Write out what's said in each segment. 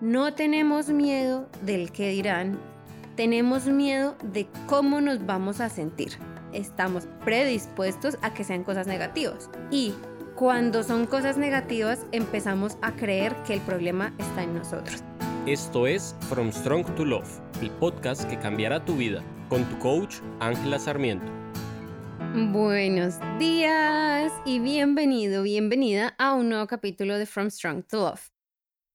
No tenemos miedo del que dirán, tenemos miedo de cómo nos vamos a sentir. Estamos predispuestos a que sean cosas negativas. Y cuando son cosas negativas empezamos a creer que el problema está en nosotros. Esto es From Strong to Love, el podcast que cambiará tu vida, con tu coach Ángela Sarmiento. Buenos días y bienvenido, bienvenida a un nuevo capítulo de From Strong to Love.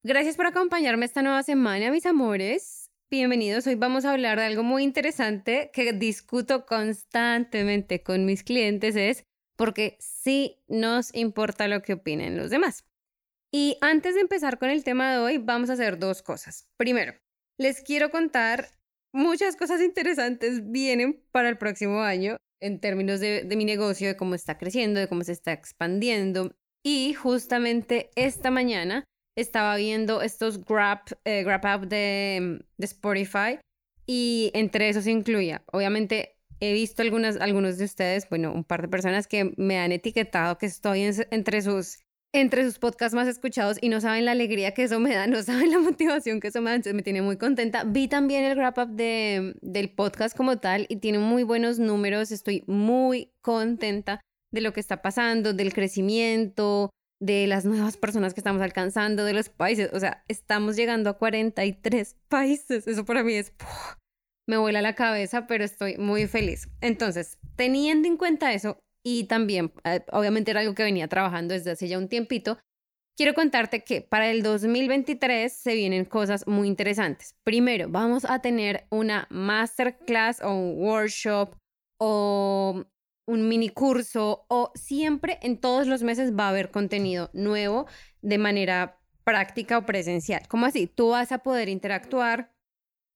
Gracias por acompañarme esta nueva semana, mis amores. Bienvenidos. Hoy vamos a hablar de algo muy interesante que discuto constantemente con mis clientes es porque sí nos importa lo que opinen los demás. Y antes de empezar con el tema de hoy, vamos a hacer dos cosas. Primero, les quiero contar muchas cosas interesantes vienen para el próximo año en términos de, de mi negocio, de cómo está creciendo, de cómo se está expandiendo. Y justamente esta mañana estaba viendo estos grab, eh, grab up de, de, Spotify y entre esos incluía, obviamente he visto algunas, algunos de ustedes, bueno, un par de personas que me han etiquetado que estoy entre sus entre sus podcasts más escuchados y no saben la alegría que eso me da, no saben la motivación que eso me da, entonces me tiene muy contenta. Vi también el wrap up de, del podcast como tal y tiene muy buenos números, estoy muy contenta de lo que está pasando, del crecimiento, de las nuevas personas que estamos alcanzando, de los países. O sea, estamos llegando a 43 países. Eso para mí es... me vuela la cabeza, pero estoy muy feliz. Entonces, teniendo en cuenta eso, y también, eh, obviamente era algo que venía trabajando desde hace ya un tiempito, quiero contarte que para el 2023 se vienen cosas muy interesantes. Primero, vamos a tener una masterclass o un workshop o un mini curso o siempre en todos los meses va a haber contenido nuevo de manera práctica o presencial. ¿Cómo así? Tú vas a poder interactuar,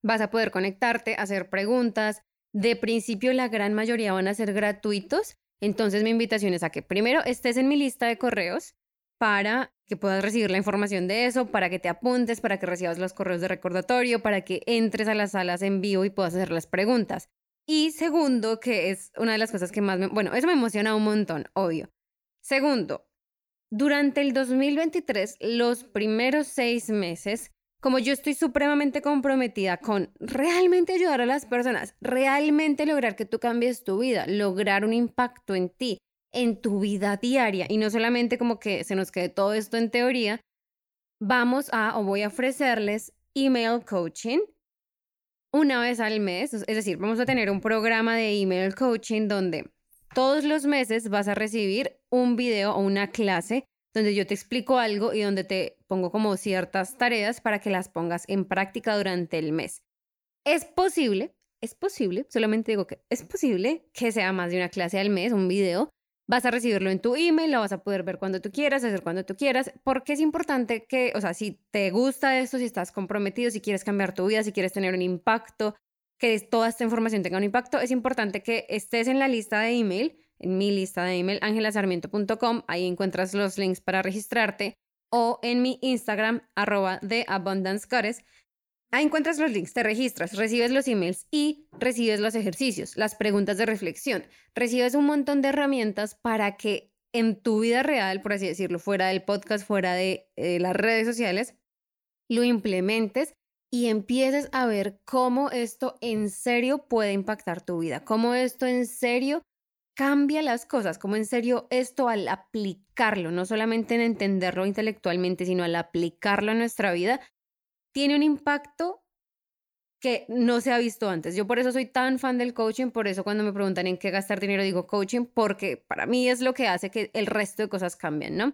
vas a poder conectarte, hacer preguntas. De principio la gran mayoría van a ser gratuitos. Entonces mi invitación es a que primero estés en mi lista de correos para que puedas recibir la información de eso, para que te apuntes, para que recibas los correos de recordatorio, para que entres a las salas en vivo y puedas hacer las preguntas. Y segundo, que es una de las cosas que más me... Bueno, eso me emociona un montón, obvio. Segundo, durante el 2023, los primeros seis meses, como yo estoy supremamente comprometida con realmente ayudar a las personas, realmente lograr que tú cambies tu vida, lograr un impacto en ti, en tu vida diaria, y no solamente como que se nos quede todo esto en teoría, vamos a o voy a ofrecerles email coaching una vez al mes, es decir, vamos a tener un programa de email coaching donde todos los meses vas a recibir un video o una clase donde yo te explico algo y donde te pongo como ciertas tareas para que las pongas en práctica durante el mes. Es posible, es posible, solamente digo que es posible que sea más de una clase al mes, un video, Vas a recibirlo en tu email, lo vas a poder ver cuando tú quieras, hacer cuando tú quieras, porque es importante que, o sea, si te gusta esto, si estás comprometido, si quieres cambiar tu vida, si quieres tener un impacto, que toda esta información tenga un impacto, es importante que estés en la lista de email, en mi lista de email, angelasarmiento.com, ahí encuentras los links para registrarte, o en mi Instagram, arroba de Abundance Ahí encuentras los links, te registras, recibes los emails y recibes los ejercicios, las preguntas de reflexión. Recibes un montón de herramientas para que en tu vida real, por así decirlo, fuera del podcast, fuera de eh, las redes sociales, lo implementes y empieces a ver cómo esto en serio puede impactar tu vida, cómo esto en serio cambia las cosas, cómo en serio esto al aplicarlo, no solamente en entenderlo intelectualmente, sino al aplicarlo en nuestra vida, tiene un impacto que no se ha visto antes. Yo por eso soy tan fan del coaching, por eso cuando me preguntan en qué gastar dinero digo coaching, porque para mí es lo que hace que el resto de cosas cambien, ¿no?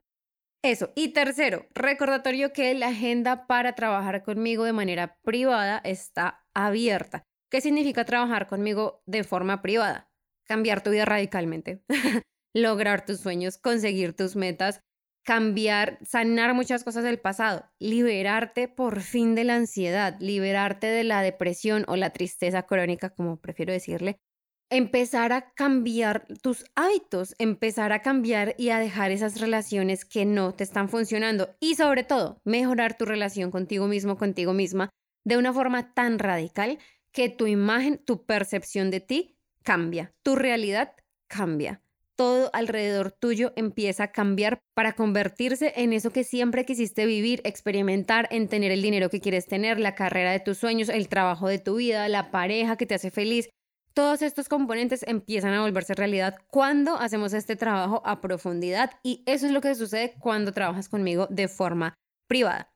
Eso. Y tercero, recordatorio que la agenda para trabajar conmigo de manera privada está abierta. ¿Qué significa trabajar conmigo de forma privada? Cambiar tu vida radicalmente, lograr tus sueños, conseguir tus metas, cambiar, sanar muchas cosas del pasado, liberarte por fin de la ansiedad, liberarte de la depresión o la tristeza crónica, como prefiero decirle, empezar a cambiar tus hábitos, empezar a cambiar y a dejar esas relaciones que no te están funcionando y sobre todo mejorar tu relación contigo mismo, contigo misma, de una forma tan radical que tu imagen, tu percepción de ti cambia, tu realidad cambia todo alrededor tuyo empieza a cambiar para convertirse en eso que siempre quisiste vivir, experimentar, en tener el dinero que quieres tener, la carrera de tus sueños, el trabajo de tu vida, la pareja que te hace feliz. Todos estos componentes empiezan a volverse realidad cuando hacemos este trabajo a profundidad y eso es lo que sucede cuando trabajas conmigo de forma privada.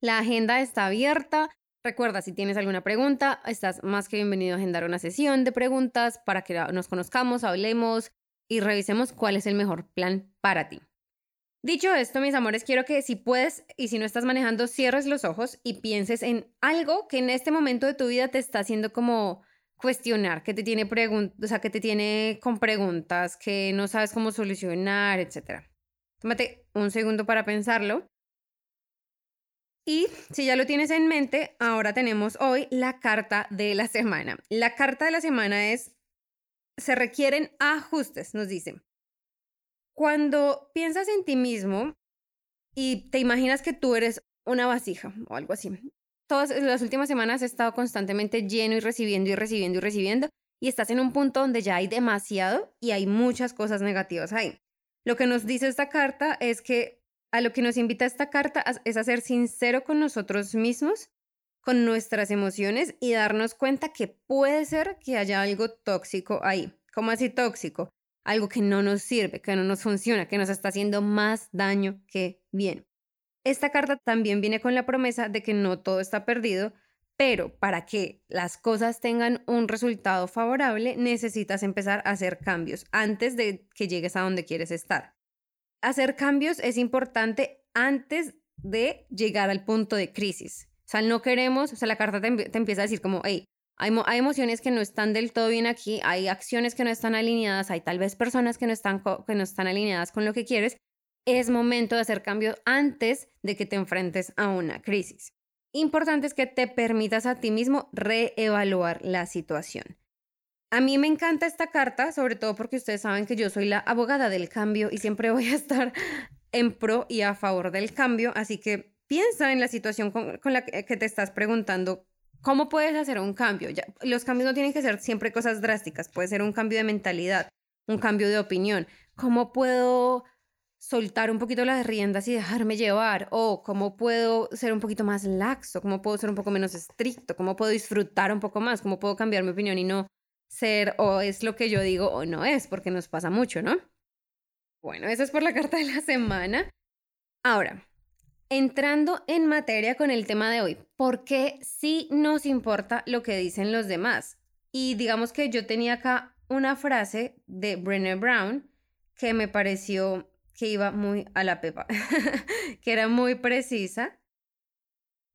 La agenda está abierta. Recuerda, si tienes alguna pregunta, estás más que bienvenido a agendar una sesión de preguntas para que nos conozcamos, hablemos, y revisemos cuál es el mejor plan para ti. Dicho esto, mis amores, quiero que si puedes y si no estás manejando, cierres los ojos y pienses en algo que en este momento de tu vida te está haciendo como cuestionar, que te tiene preguntas, o sea, que te tiene con preguntas, que no sabes cómo solucionar, etc. Tómate un segundo para pensarlo. Y si ya lo tienes en mente, ahora tenemos hoy la carta de la semana. La carta de la semana es se requieren ajustes, nos dicen. Cuando piensas en ti mismo y te imaginas que tú eres una vasija o algo así, todas las últimas semanas he estado constantemente lleno y recibiendo y recibiendo y recibiendo y estás en un punto donde ya hay demasiado y hay muchas cosas negativas ahí. Lo que nos dice esta carta es que a lo que nos invita esta carta es a ser sincero con nosotros mismos con nuestras emociones y darnos cuenta que puede ser que haya algo tóxico ahí. ¿Cómo así tóxico? Algo que no nos sirve, que no nos funciona, que nos está haciendo más daño que bien. Esta carta también viene con la promesa de que no todo está perdido, pero para que las cosas tengan un resultado favorable, necesitas empezar a hacer cambios antes de que llegues a donde quieres estar. Hacer cambios es importante antes de llegar al punto de crisis. O sea, no queremos, o sea, la carta te, empieza a decir como, hey, hay, hay, emociones que no están del todo bien aquí, hay acciones que no están alineadas, hay tal vez personas que no están, que no están alineadas con lo que quieres. Es momento de hacer cambios antes de que te enfrentes a una crisis. Importante es que te permitas a ti mismo reevaluar la situación. A mí me encanta esta carta, sobre todo porque ustedes saben que yo soy la abogada del cambio y siempre voy a estar en pro y a favor del cambio, así que piensa en la situación con, la que, te estás preguntando, ¿cómo puedes hacer un cambio? Los cambios no tienen que ser siempre cosas drásticas, puede ser un cambio de mentalidad, un cambio de opinión. ¿Cómo puedo soltar un poquito las riendas y dejarme llevar? ¿O cómo puedo ser un poquito más laxo? ¿Cómo puedo ser un poco menos estricto? ¿Cómo puedo disfrutar un poco más? ¿Cómo puedo cambiar mi opinión y no ser o es lo que yo digo o no es? Porque nos pasa mucho, ¿no? Bueno, eso es por la carta de la semana. Ahora, Entrando en materia con el tema de hoy, ¿por qué sí nos importa lo que dicen los demás? Y digamos que yo tenía acá una frase de Brené Brown que me pareció que iba muy a la pepa, que era muy precisa.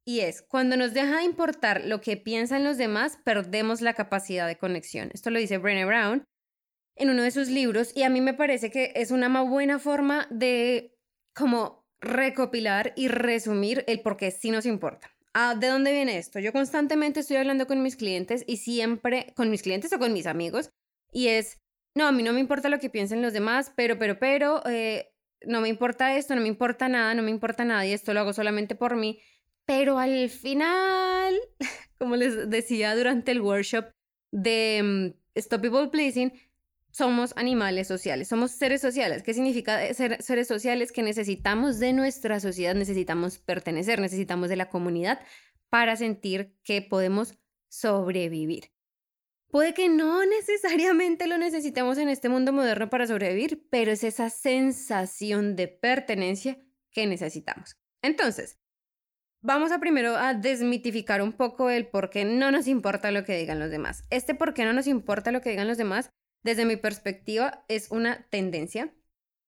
Y es, cuando nos deja de importar lo que piensan los demás, perdemos la capacidad de conexión. Esto lo dice Brené Brown en uno de sus libros y a mí me parece que es una buena forma de como recopilar y resumir el por qué sí nos importa. Ah, ¿De dónde viene esto? Yo constantemente estoy hablando con mis clientes y siempre, con mis clientes o con mis amigos, y es, no, a mí no me importa lo que piensen los demás, pero, pero, pero, eh, no me importa esto, no me importa nada, no me importa nada y esto lo hago solamente por mí. Pero al final, como les decía durante el workshop de mm, Stop People Pleasing, somos animales sociales, somos seres sociales. ¿Qué significa ser seres sociales? Que necesitamos de nuestra sociedad, necesitamos pertenecer, necesitamos de la comunidad para sentir que podemos sobrevivir. Puede que no necesariamente lo necesitemos en este mundo moderno para sobrevivir, pero es esa sensación de pertenencia que necesitamos. Entonces, vamos primero a desmitificar un poco el por qué no nos importa lo que digan los demás. Este por qué no nos importa lo que digan los demás desde mi perspectiva, es una tendencia,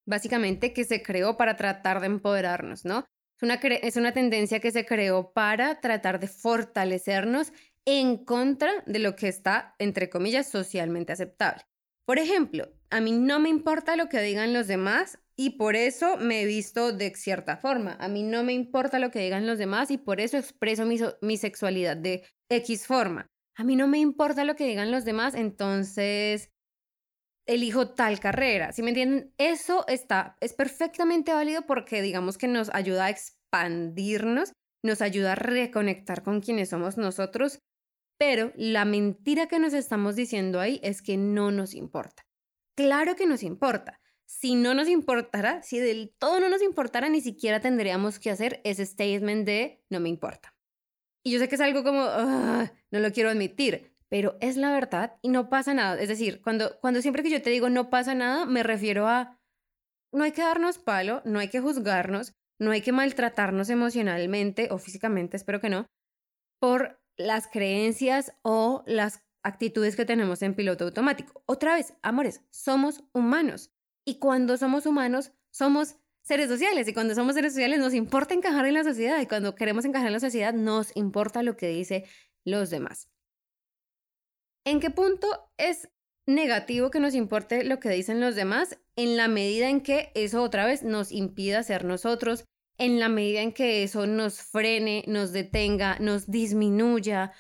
básicamente, que se creó para tratar de empoderarnos, ¿no? Es una, es una tendencia que se creó para tratar de fortalecernos en contra de lo que está, entre comillas, socialmente aceptable. Por ejemplo, a mí no me importa lo que digan los demás y por eso me he visto de cierta forma. A mí no me importa lo que digan los demás y por eso expreso mi, mi sexualidad de X forma. A mí no me importa lo que digan los demás, entonces elijo tal carrera. Si me entienden, eso está, es perfectamente válido porque digamos que nos ayuda a expandirnos, nos ayuda a reconectar con quienes somos nosotros, pero la mentira que nos estamos diciendo ahí es que no nos importa. Claro que nos importa. Si no nos importara, si del todo no nos importara, ni siquiera tendríamos que hacer ese statement de no me importa. Y yo sé que es algo como, no lo quiero admitir, pero es la verdad y no pasa nada. Es decir, cuando, cuando siempre que yo te digo no pasa nada, me refiero a, no hay que darnos palo, no hay que juzgarnos, no hay que maltratarnos emocionalmente o físicamente, espero que no, por las creencias o las actitudes que tenemos en piloto automático. Otra vez, amores, somos humanos. Y cuando somos humanos, somos seres sociales. Y cuando somos seres sociales, nos importa encajar en la sociedad. Y cuando queremos encajar en la sociedad, nos importa lo que dicen los demás. ¿En qué punto es negativo que nos importe lo que dicen los demás? En la medida en que eso otra vez nos impida ser nosotros, en la medida en que eso nos frene, nos detenga, nos disminuya,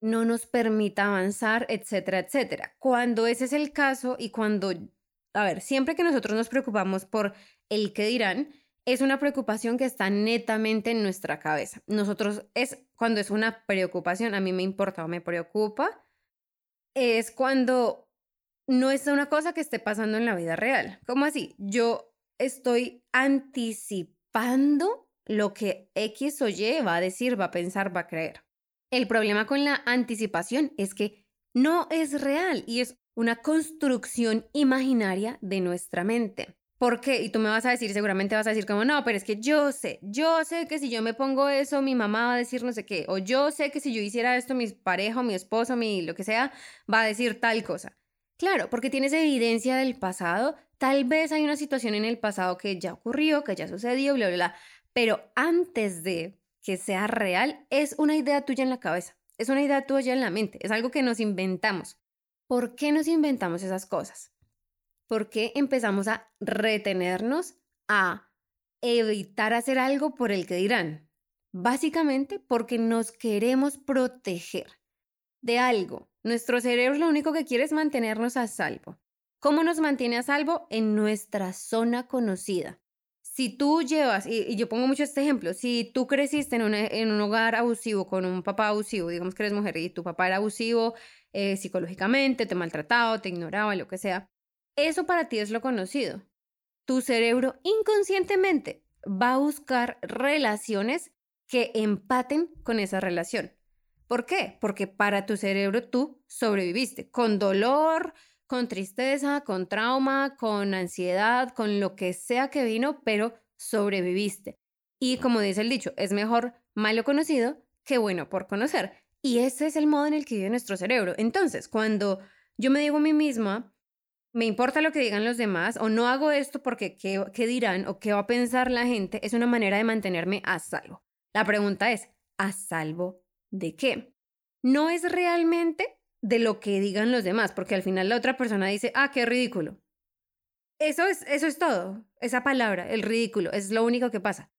no nos permita avanzar, etcétera, etcétera. Cuando ese es el caso y cuando, a ver, siempre que nosotros nos preocupamos por el que dirán, es una preocupación que está netamente en nuestra cabeza. Nosotros es cuando es una preocupación, a mí me importa o me preocupa, es cuando no es una cosa que esté pasando en la vida real. ¿Cómo así? Yo estoy anticipando lo que X o Y va a decir, va a pensar, va a creer. El problema con la anticipación es que no es real y es una construcción imaginaria de nuestra mente. ¿Por qué? Y tú me vas a decir, seguramente vas a decir como, no, pero es que yo sé, yo sé que si yo me pongo eso, mi mamá va a decir no sé qué, o yo sé que si yo hiciera esto, mi pareja mi esposo, mi lo que sea, va a decir tal cosa. Claro, porque tienes evidencia del pasado, tal vez hay una situación en el pasado que ya ocurrió, que ya sucedió, bla, bla, bla, pero antes de que sea real es una idea tuya en la cabeza, es una idea tuya en la mente, es algo que nos inventamos. ¿Por qué nos inventamos esas cosas? ¿Por qué empezamos a retenernos, a evitar hacer algo por el que dirán? Básicamente porque nos queremos proteger de algo. Nuestro cerebro lo único que quiere es mantenernos a salvo. ¿Cómo nos mantiene a salvo? En nuestra zona conocida si tú llevas, y, yo pongo mucho este ejemplo, si tú creciste en, en, un hogar abusivo con un papá abusivo, digamos que eres mujer y tu papá era abusivo eh, psicológicamente, te maltrataba, te ignoraba, lo que sea, eso para ti es lo conocido. Tu cerebro inconscientemente va a buscar relaciones que empaten con esa relación. ¿Por qué? Porque para tu cerebro tú sobreviviste con dolor, con tristeza, con trauma, con ansiedad, con lo que sea que vino, pero sobreviviste. Y como dice el dicho, es mejor malo conocido que bueno por conocer. Y ese es el modo en el que vive nuestro cerebro. Entonces, cuando yo me digo a mí misma, me importa lo que digan los demás, o no hago esto porque qué, qué dirán o qué va a pensar la gente, es una manera de mantenerme a salvo. La pregunta es, ¿a salvo de qué? No es realmente de lo que digan los demás, porque al final la otra persona dice, ah, qué ridículo. Eso es, eso es todo, esa palabra, el ridículo, es lo único que pasa.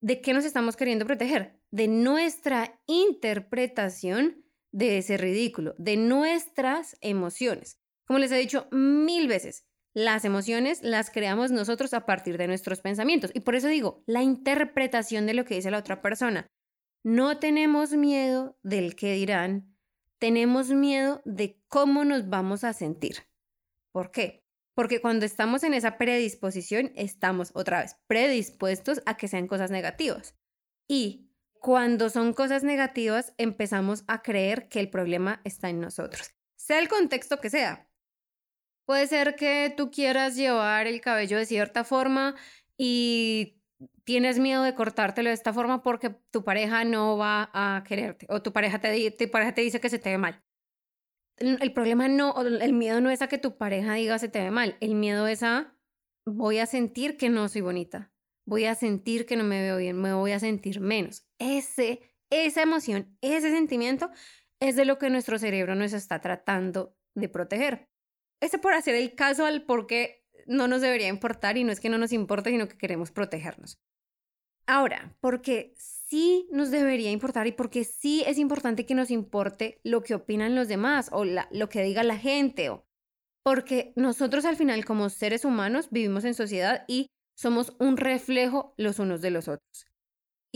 ¿De qué nos estamos queriendo proteger? De nuestra interpretación de ese ridículo, de nuestras emociones. Como les he dicho mil veces, las emociones las creamos nosotros a partir de nuestros pensamientos. Y por eso digo, la interpretación de lo que dice la otra persona. No tenemos miedo del que dirán, tenemos miedo de cómo nos vamos a sentir. ¿Por qué? Porque cuando estamos en esa predisposición, estamos otra vez predispuestos a que sean cosas negativas. Y cuando son cosas negativas, empezamos a creer que el problema está en nosotros. Sea el contexto que sea. Puede ser que tú quieras llevar el cabello de cierta forma y tienes miedo de cortártelo de esta forma porque tu pareja no va a quererte o tu pareja te, te dice que se te ve mal. El problema no, el miedo no es a que tu pareja diga se te ve mal, el miedo es a voy a sentir que no soy bonita, voy a sentir que no me veo bien, me voy a sentir menos. Ese, esa emoción, ese sentimiento es de lo que nuestro cerebro nos está tratando de proteger. Ese por hacer el caso al por qué no nos debería importar y no es que no nos importe, sino que queremos protegernos. Ahora, porque sí nos debería importar y porque sí es importante que nos importe lo que opinan los demás o lo que diga la gente o porque nosotros al final como seres humanos vivimos en sociedad y somos un reflejo los unos de los otros.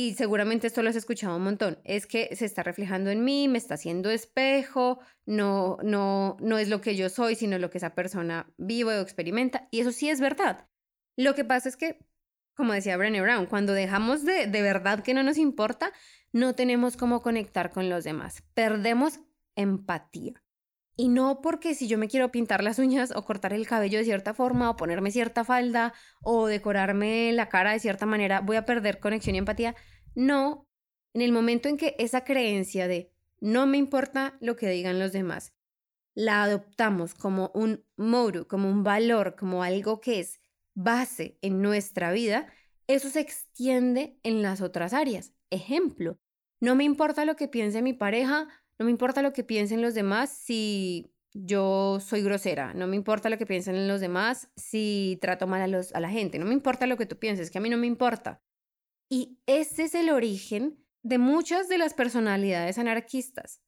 Y seguramente esto lo has escuchado un montón, es que se está reflejando en mí, me está haciendo espejo, no, no, no es lo que yo soy, sino lo que esa persona vive o experimenta. Y eso sí es verdad. Lo que pasa es que, como decía Brené Brown, cuando dejamos de, de verdad que no nos importa, no tenemos cómo conectar con los demás. Perdemos empatía. Y no porque si yo me quiero pintar las uñas o cortar el cabello de cierta forma o ponerme cierta falda o decorarme la cara de cierta manera, voy a perder conexión y empatía. No, en el momento en que esa creencia de no me importa lo que digan los demás, la adoptamos como un modo, como un valor, como algo que es base en nuestra vida, eso se extiende en las otras áreas. Ejemplo, no me importa lo que piense mi pareja no me importa lo que piensen los demás si yo soy grosera. No me importa lo que piensen los demás si trato mal a, la gente. No me importa lo que tú pienses, que a mí no me importa. Y ese es el origen de muchas de las personalidades anarquistas.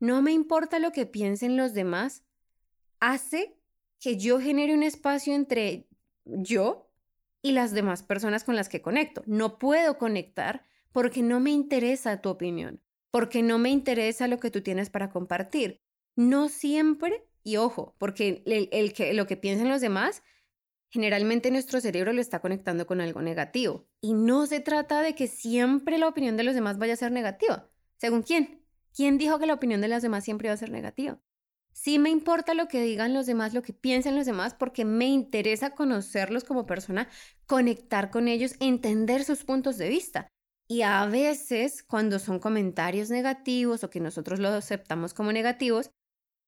No me importa lo que piensen los demás, hace que yo genere un espacio entre yo y las demás personas con las que conecto. No puedo conectar porque no me interesa tu opinión porque no me interesa lo que tú tienes para compartir. No siempre, y ojo, porque el, que, lo que piensan los demás, generalmente nuestro cerebro lo está conectando con algo negativo. Y no se trata de que siempre la opinión de los demás vaya a ser negativa. ¿Según quién? ¿Quién dijo que la opinión de los demás siempre va a ser negativa? Sí me importa lo que digan los demás, lo que piensen los demás, porque me interesa conocerlos como persona, conectar con ellos, entender sus puntos de vista. Y a veces, cuando son comentarios negativos o que nosotros los aceptamos como negativos,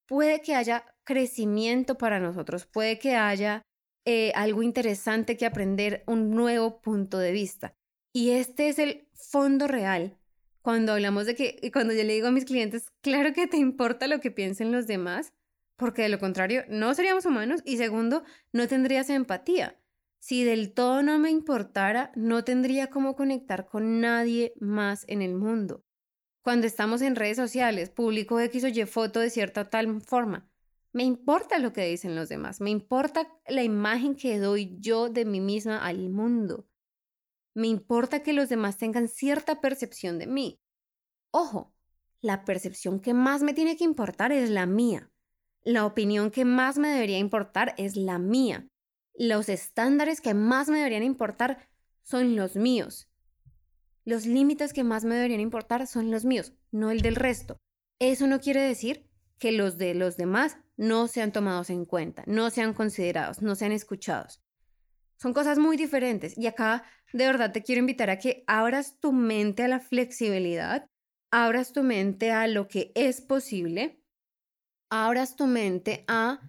puede que haya crecimiento para nosotros, puede que haya eh, algo interesante que aprender, un nuevo punto de vista. Y este es el fondo real. Cuando hablamos de que, y cuando yo le digo a mis clientes, claro que te importa lo que piensen los demás, porque de lo contrario no seríamos humanos y segundo, no tendrías empatía. Si del todo no me importara, no tendría cómo conectar con nadie más en el mundo. Cuando estamos en redes sociales, publico X o Y foto de cierta tal forma. Me importa lo que dicen los demás, me importa la imagen que doy yo de mí misma al mundo. Me importa que los demás tengan cierta percepción de mí. Ojo, la percepción que más me tiene que importar es la mía. La opinión que más me debería importar es la mía los estándares que más me deberían importar son los míos. Los límites que más me deberían importar son los míos, no el del resto. Eso no quiere decir que los de los demás no sean tomados en cuenta, no sean considerados, no sean escuchados. Son cosas muy diferentes y acá de verdad te quiero invitar a que abras tu mente a la flexibilidad, abras tu mente a lo que es posible, abras tu mente a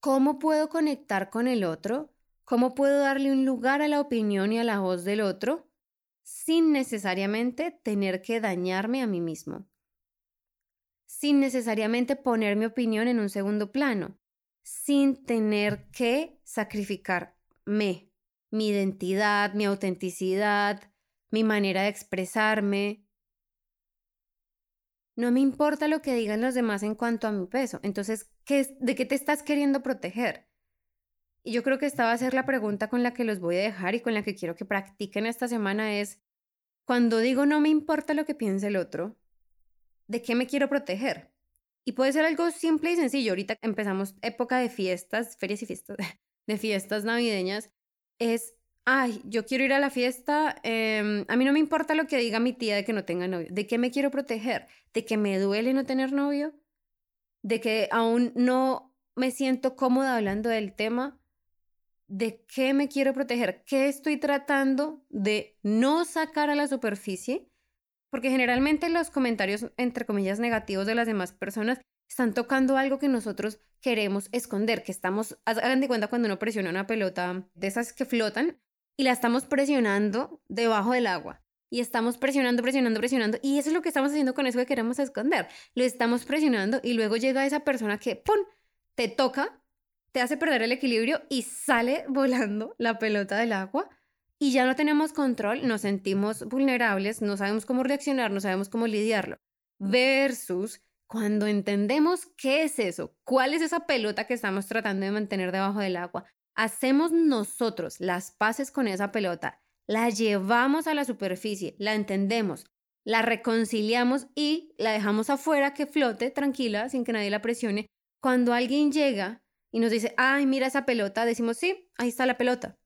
¿Cómo puedo conectar con el otro? ¿Cómo puedo darle un lugar a la opinión y a la voz del otro sin necesariamente tener que dañarme a mí mismo? Sin necesariamente poner mi opinión en un segundo plano, sin tener que sacrificarme, mi identidad, mi autenticidad, mi manera de expresarme, no me importa lo que digan los demás en cuanto a mi peso. Entonces, ¿qué, ¿de qué te estás queriendo proteger? Y yo creo que esta va a ser la pregunta con la que los voy a dejar y con la que quiero que practiquen esta semana es, cuando digo no me importa lo que piense el otro, ¿de qué me quiero proteger? Y puede ser algo simple y sencillo. Ahorita empezamos época de fiestas, ferias y fiestas, de fiestas navideñas. Es ay, yo quiero ir a la fiesta, em, a mí no me importa lo que diga mi tía de que no tenga novio. ¿De qué me quiero proteger? ¿De que me duele no tener novio? ¿De que aún no me siento cómoda hablando del tema? ¿De qué me quiero proteger? ¿Qué estoy tratando de no sacar a la superficie? Porque generalmente los comentarios, entre comillas, negativos de las demás personas están tocando algo que nosotros queremos esconder, que estamos, hagan de cuenta cuando uno presiona una pelota de esas que flotan, y la estamos presionando debajo del agua. Y estamos presionando, presionando, presionando. Y eso es lo que estamos haciendo con eso que queremos esconder. Lo estamos presionando y luego llega esa persona que, ¡pum!, te toca, te hace perder el equilibrio y sale volando la pelota del agua. Y ya no tenemos control, nos sentimos vulnerables, no sabemos cómo reaccionar, no sabemos cómo lidiarlo. Versus cuando entendemos qué es eso, cuál es esa pelota que estamos tratando de mantener debajo del agua, hacemos nosotros las paces con esa pelota, la llevamos a la superficie, la entendemos, la reconciliamos y la dejamos afuera que flote tranquila sin que nadie la presione. Cuando alguien llega y nos dice, ay, mira esa pelota, decimos, sí, ahí está la pelota.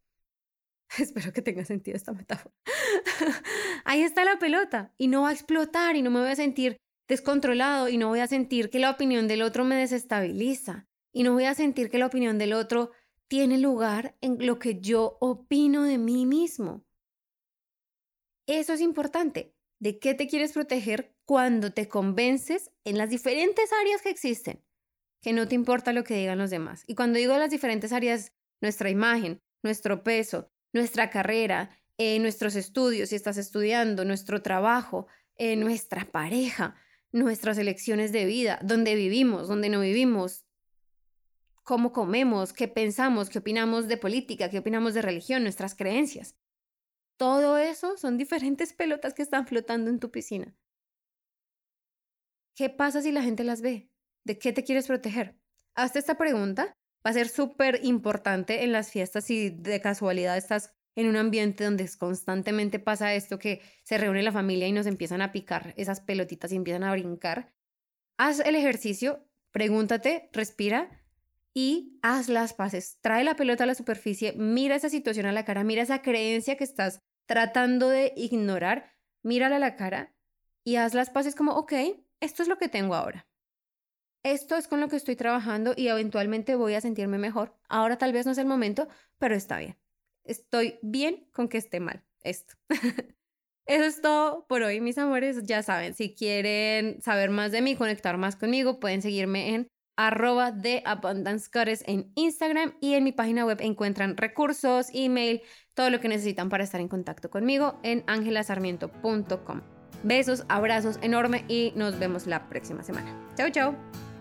Espero que tenga sentido esta metáfora. ahí está la pelota y no va a explotar y no me voy a sentir descontrolado y no voy a sentir que la opinión del otro me desestabiliza y no voy a sentir que la opinión del otro tiene lugar en lo que yo opino de mí mismo. Eso es importante. ¿De qué te quieres proteger cuando te convences en las diferentes áreas que existen? Que no te importa lo que digan los demás. Y cuando digo las diferentes áreas, nuestra imagen, nuestro peso, nuestra carrera, eh, nuestros estudios, si estás estudiando, nuestro trabajo, eh, nuestra pareja, nuestras elecciones de vida, dónde vivimos, dónde no vivimos, cómo comemos, qué pensamos, qué opinamos de política, qué opinamos de religión, nuestras creencias. Todo eso son diferentes pelotas que están flotando en tu piscina. ¿Qué pasa si la gente las ve? ¿De qué te quieres proteger? Hazte esta pregunta. Va a ser súper importante en las fiestas si de casualidad estás en un ambiente donde constantemente pasa esto que se reúne la familia y nos empiezan a picar esas pelotitas y empiezan a brincar. Haz el ejercicio, pregúntate, respira y haz las paces. Trae la pelota a la superficie, mira esa situación a la cara, mira esa creencia que estás tratando de ignorar, mírala a la cara y haz las paces como, ok, esto es lo que tengo ahora. Esto es con lo que estoy trabajando y eventualmente voy a sentirme mejor. Ahora tal vez no es el momento, pero está bien estoy bien con que esté mal esto. Eso es todo por hoy, mis amores. Ya saben, si quieren saber más de mí, conectar más conmigo, pueden seguirme en arroba de Abundance en Instagram y en mi página web encuentran recursos, email, todo lo que necesitan para estar en contacto conmigo en angelasarmiento.com. Besos, abrazos enorme y nos vemos la próxima semana. Chao, chao.